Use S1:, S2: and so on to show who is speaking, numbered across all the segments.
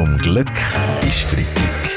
S1: Zum Glück ist Freitag.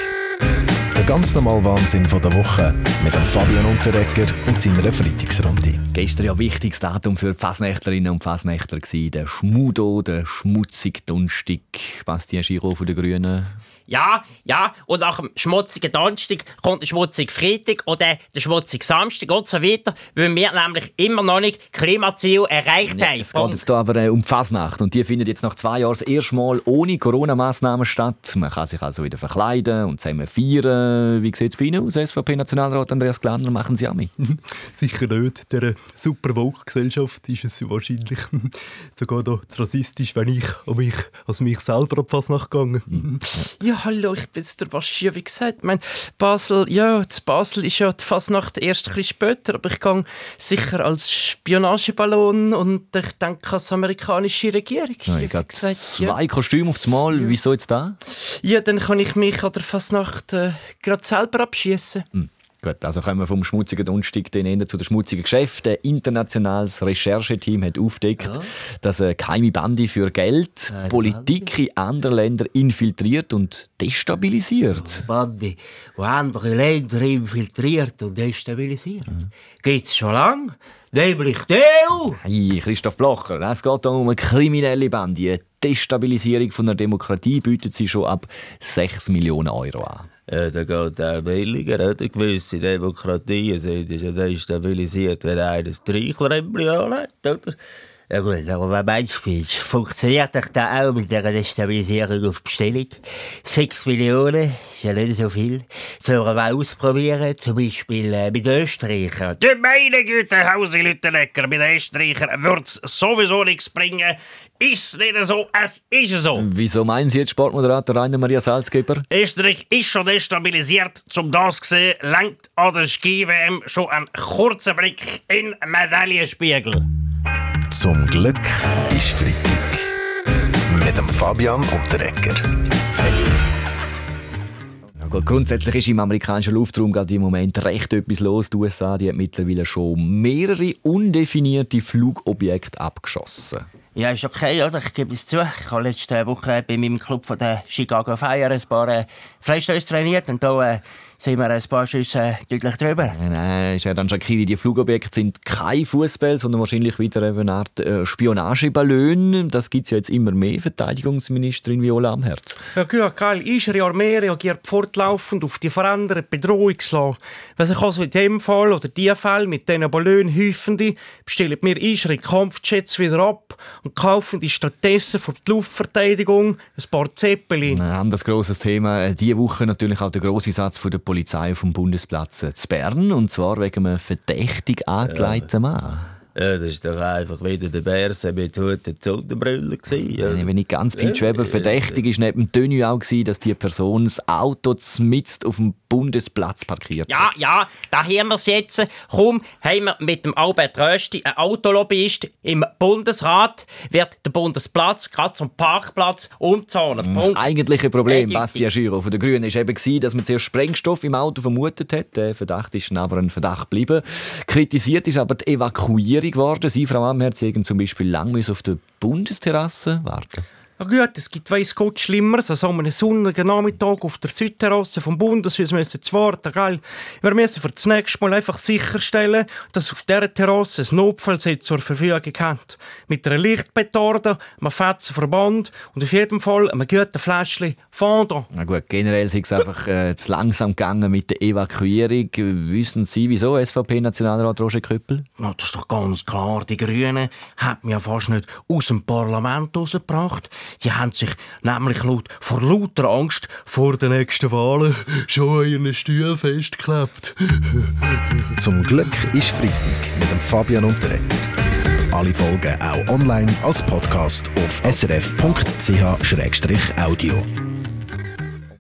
S1: Der ganz normale Wahnsinn der Woche mit dem Fabian Unterrecker und seiner Freitagsrunde.
S2: Gestern ja wichtiges Datum für die Fasnächtlerinnen und Fasnächtler gewesen, der Schmudo, der schmutzige Dunstig. Bastian Giro von den Grünen.
S3: Ja, ja, und nach dem schmutzigen Donnerstag kommt der schmutzige Freitag oder der schmutzige Samstag und so weiter, weil wir nämlich immer noch nicht Klimaziel erreicht
S2: Ja,
S3: haben.
S2: es geht jetzt hier aber äh, um die Fasnacht und die findet jetzt nach zwei Jahren das erste Mal ohne Corona-Massnahmen statt. Man kann sich also wieder verkleiden und zusammen feiern. Wie sieht es bei Ihnen aus, SVP-Nationalrat Andreas Glarner? Machen Sie auch mit?
S4: Sicher nicht. Der super Woke-Gesellschaft ist es wahrscheinlich sogar noch rassistisch, wenn ich an mich, als mich selber an die Fasnacht gegangen.
S3: Ja, hallo, ich bin's der Bashir. Wie gesagt, mein Basel, ja, das Basel ist ja die Fasnacht erst ein bisschen später, aber ich gehe sicher als Spionageballon und ich denke als amerikanische Regierung.
S2: Ja, ich habe
S3: gesagt, ja.
S2: zwei Kostüme aufs Mal. Wieso jetzt da?
S3: ja, dann kann ich mich an der Fasnacht äh, gerade selber abschießen.
S2: Gut, also kommen wir vom schmutzigen Donnerstag dann eher zu den schmutzigen Geschäften. Ein internationales Rechercheteam hat aufgedeckt, dass eine geheime Bande für Geld Politik in anderen Ländern infiltriert und destabilisiert.
S5: Bande, die andere Länder infiltriert und destabilisiert. Geht's schon lang? Nämlich die EU.
S2: Hey, Christoph Blocher, es geht hier um eine kriminelle Bande. Eine Destabilisierung von der Demokratie bietet sie schon ab 6 Millionen Euro an.
S5: Ja, da geht auch billiger. Oder? Gewisse Demokratien sind ja destabilisiert, wenn einer ein Streichleremblem anlegt. Oder? Ja gut, aber was meinst du, funktioniert doch da auch mit dieser Destabilisierung auf Bestellung? 6 Millionen, ist ja nicht so viel. Sollen wir mal ausprobieren, zum Beispiel äh, mit Österreichern.
S3: Du meine Güte, Hausi Lüttenegger, mit den Österreichern wird's sowieso nichts bringen. Ist nicht so, es ist so.
S2: Wieso meinen Sie jetzt Sportmoderator Rainer Maria Salzgeber?
S3: Österreich ist schon destabilisiert. Zum das gesehen, lenkt an der Ski-WM schon ein kurzer Blick in den Medaillenspiegel.
S1: Zum Glück ist Freitag. Mit dem Fabian Unterrecker.
S2: Ja, gut, grundsätzlich ist im amerikanischen Luftraum gerade im Moment recht etwas los. Die USA die hat mittlerweile schon mehrere undefinierte Flugobjekte abgeschossen.
S5: Ja, ist okay, oder? Ich gebe es zu. Ich habe letzte Woche bei meinem Club von der Chicago Fire ein paar äh, Freistöße trainiert und da äh, sind wir ein paar Schüsse äh, deutlich drüber.
S2: Nein, ist ja dann Shakiri, die Flugobjekte sind kein Fußball, sondern wahrscheinlich wieder eine Art äh, Spionageballon. Das gibt es ja jetzt immer mehr, Verteidigungsministerin Viola am Herz.
S3: Ja gut, geil. Unsere Armee reagiert fortlaufend auf die veränderte Bedrohungslage. Wenn sich also in dem Fall oder die Fall mit diesen Ballonen häufen, die, bestellen wir unsere Kampfjets wieder ab und kaufen die stattdessen für die Luftverteidigung ein paar Zeppelin.
S2: Ein anderes grosses Thema. äh, Diese Woche natürlich auch der grosse Satz von der Polizei vom Bundesplatz zu Bern. Und zwar wegen einem verdächtig angelegten Mann.
S5: Ja, das war doch einfach wieder der Bärse mit Hut und Sonnenbrille. Ja.
S2: Wenn ich ganz Pete Schweber verdächtig ist neben dem Tönü auch gewesen, dass die Person das Auto mitten auf dem Bundesplatz parkiert
S3: Ja,
S2: hat.
S3: ja, da haben wir es jetzt. Kaum haben wir mit dem Albert Rösti einen Autolobbyist im Bundesrat, wird der Bundesplatz gerade zum Parkplatz umzahlen.
S2: Das
S3: Punkt.
S2: eigentliche Problem,
S3: Eindeutig.
S2: Bastian Giro von den Grünen, ist eben, dass man zuerst Sprengstoff im Auto vermutet hat. Der Verdacht ist aber ein Verdacht geblieben. Kritisiert ist aber die Evakuierung geworden. Sie, Frau Amherz, zum Beispiel lange auf der Bundesterrasse warten.
S3: Ja gut, es gibt weiss Gott Schlimmeres als an einem sonnigen Nachmittag auf der Südterrasse vom Bundeshaus müssen zu warten, gell? Wir müssen für das nächste Mal einfach sicherstellen, dass auf dieser Terrasse ein Notfallsitz zur Verfügung hat. Mit einer Lichtbetarde, einem fetzen Verband und auf jeden Fall einem guten Fläschchen Fondant.
S2: Na gut, generell ist es einfach äh, zu langsam gegangen mit der Evakuierung. Wissen Sie, wieso SVP-Nationalrat Roger Köppel?
S3: Na, das ist doch ganz klar. Die Grünen haben mich ja fast nicht aus dem Parlament rausgebracht. Die haben sich nämlich laut, vor lauter Angst
S4: Vor den nächsten Wahlen schon an ihren Stuhl festgeklebt.
S1: Zum Glück ist Freitag mit dem Fabian Unterrecker. Alle Folgen auch online als Podcast auf srf.ch-audio.